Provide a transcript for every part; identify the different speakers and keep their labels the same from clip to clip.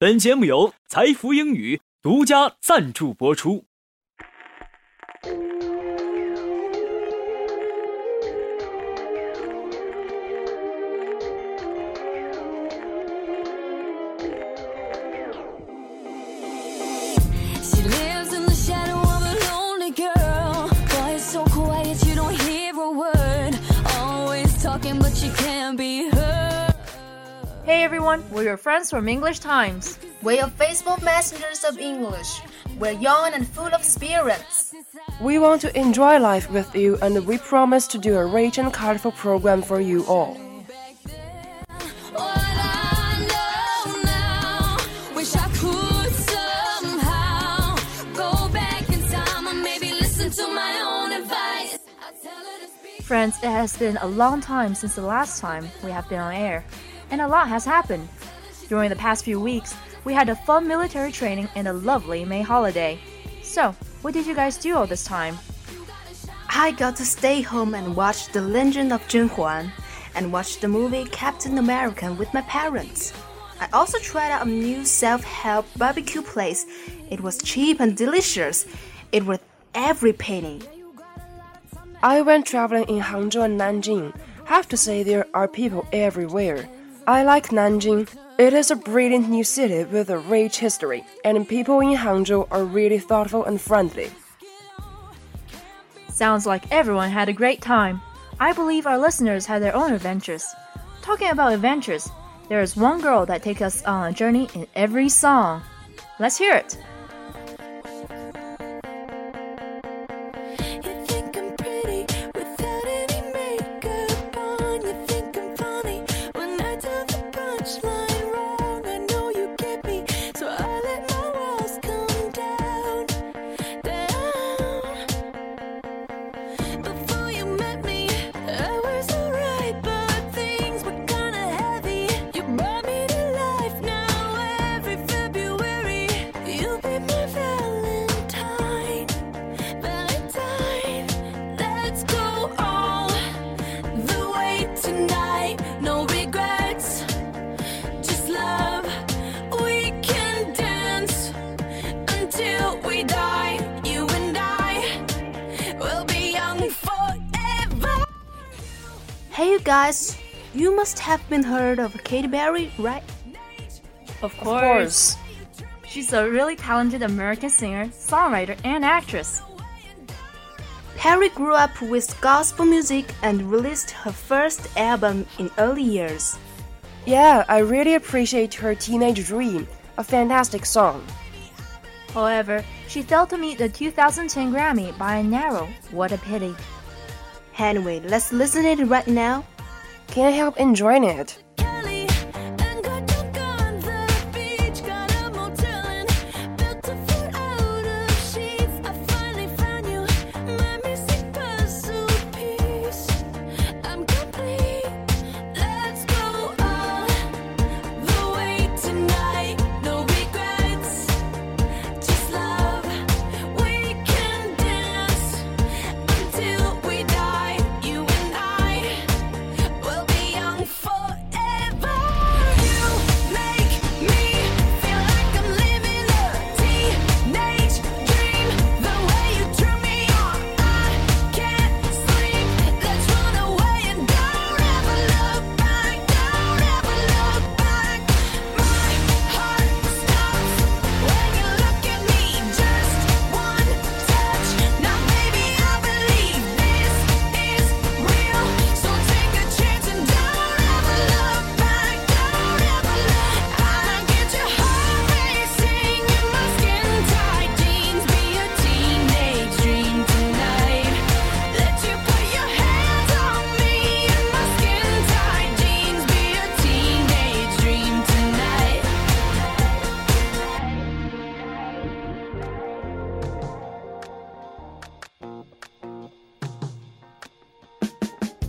Speaker 1: 本节目由财富英语独家赞助播出。
Speaker 2: Hey everyone, we're your friends from English Times.
Speaker 3: We're your faithful messengers of English. We're young and full of spirits.
Speaker 4: We want to enjoy life with you and we promise to do a rich and colorful program for you all.
Speaker 2: Friends, it has been a long time since the last time we have been on air and a lot has happened. During the past few weeks, we had a fun military training and a lovely May holiday. So, what did you guys do all this time?
Speaker 3: I got to stay home and watch The Legend of Zhen Huan and watch the movie Captain America with my parents. I also tried out a new self-help barbecue place. It was cheap and delicious. It worth every penny.
Speaker 4: I went traveling in Hangzhou and Nanjing. Have to say there are people everywhere. I like Nanjing. It is a brilliant new city with a rich history, and people in Hangzhou are really thoughtful and friendly.
Speaker 2: Sounds like everyone had a great time. I believe our listeners had their own adventures. Talking about adventures, there is one girl that takes us on a journey in every song. Let's hear it.
Speaker 3: Guys, you must have been heard of Katy Perry, right?
Speaker 2: Of course. She's a really talented American singer, songwriter, and actress.
Speaker 3: Perry grew up with gospel music and released her first album in early years.
Speaker 4: Yeah, I really appreciate her Teenage Dream, a fantastic song.
Speaker 2: However, she failed to meet the 2010 Grammy by a narrow. What a pity.
Speaker 3: Anyway, let's listen to it right now.
Speaker 4: Can't help enjoying it.
Speaker 1: “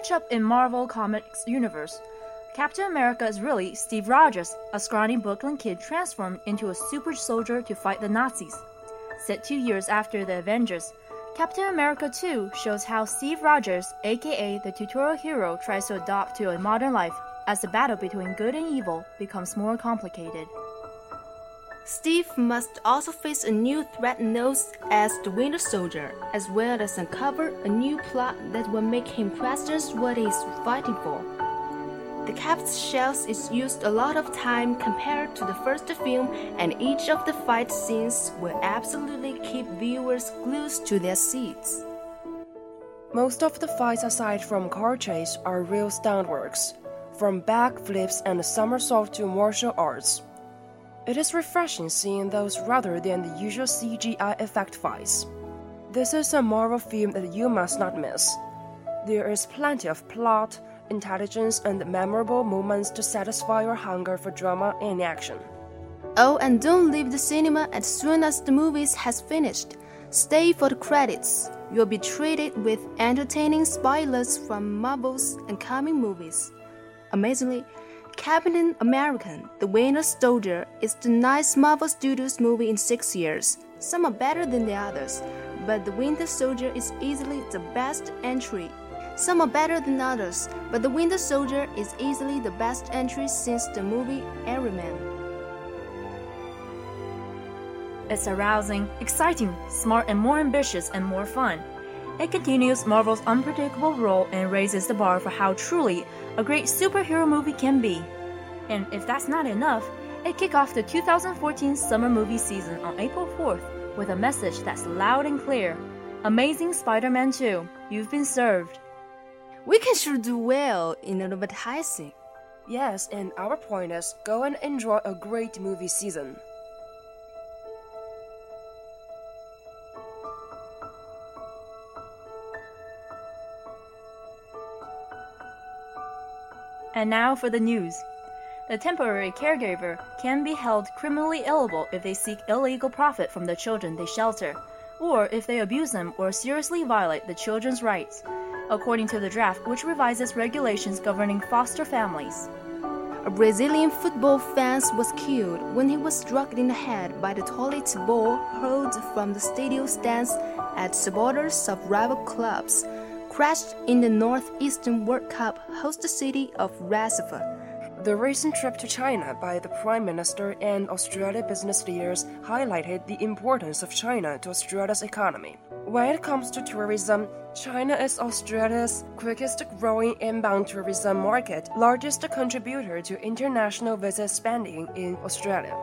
Speaker 2: Catch up in Marvel Comics universe, Captain America is really Steve Rogers, a scrawny Brooklyn kid transformed into a super soldier to fight the Nazis. Set two years after the Avengers, Captain America 2 shows how Steve Rogers, aka the tutorial hero, tries to adapt to a modern life as the battle between good and evil becomes more complicated.
Speaker 3: Steve must also face a new threat known as the Winter Soldier, as well as uncover a new plot that will make him question what he's fighting for. The Cap's shells is used a lot of time compared to the first film, and each of the fight scenes will absolutely keep viewers glued to their seats.
Speaker 4: Most of the fights aside from car chase are real stunt works, from backflips and somersault to martial arts. It is refreshing seeing those rather than the usual CGI effect fights. This is a Marvel film that you must not miss. There is plenty of plot, intelligence, and memorable moments to satisfy your hunger for drama and action.
Speaker 3: Oh, and don't leave the cinema as soon as the movie has finished. Stay for the credits. You'll be treated with entertaining spoilers from Marvel's and coming movies. Amazingly, Captain American, The Winter Soldier is the ninth Marvel Studios movie in six years. Some are better than the others, but The Winter Soldier is easily the best entry. Some are better than others, but The Winter Soldier is easily the best entry since the movie Iron Man.
Speaker 2: It's arousing, exciting, smart, and more ambitious and more fun. It continues Marvel's unpredictable role and raises the bar for how truly a great superhero movie can be. And if that's not enough, it kicked off the 2014 summer movie season on April 4th with a message that's loud and clear. Amazing Spider-Man 2, you've been served.
Speaker 3: We can sure do well in advertising.
Speaker 4: Yes, and our point is go and enjoy a great movie season.
Speaker 2: And now for the news. The temporary caregiver can be held criminally liable if they seek illegal profit from the children they shelter, or if they abuse them or seriously violate the children's rights, according to the draft which revises regulations governing foster families.
Speaker 3: A Brazilian football fan was killed when he was struck in the head by the toilet ball hurled from the stadium stands at supporters of rival clubs crashed in the Northeastern World Cup host city of Recife.
Speaker 4: The recent trip to China by the Prime Minister and Australia business leaders highlighted the importance of China to Australia's economy. When it comes to tourism, China is Australia's quickest growing inbound tourism market, largest contributor to international visit spending in Australia.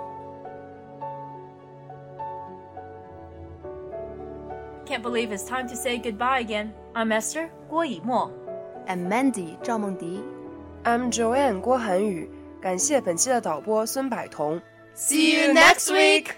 Speaker 2: Can't believe it's time to say goodbye again. I'm Esther 郭以沫
Speaker 3: And Mandy 赵梦迪.
Speaker 4: I'm Joanne 郭涵宇，感谢本期的导播孙百彤。
Speaker 3: See you next week!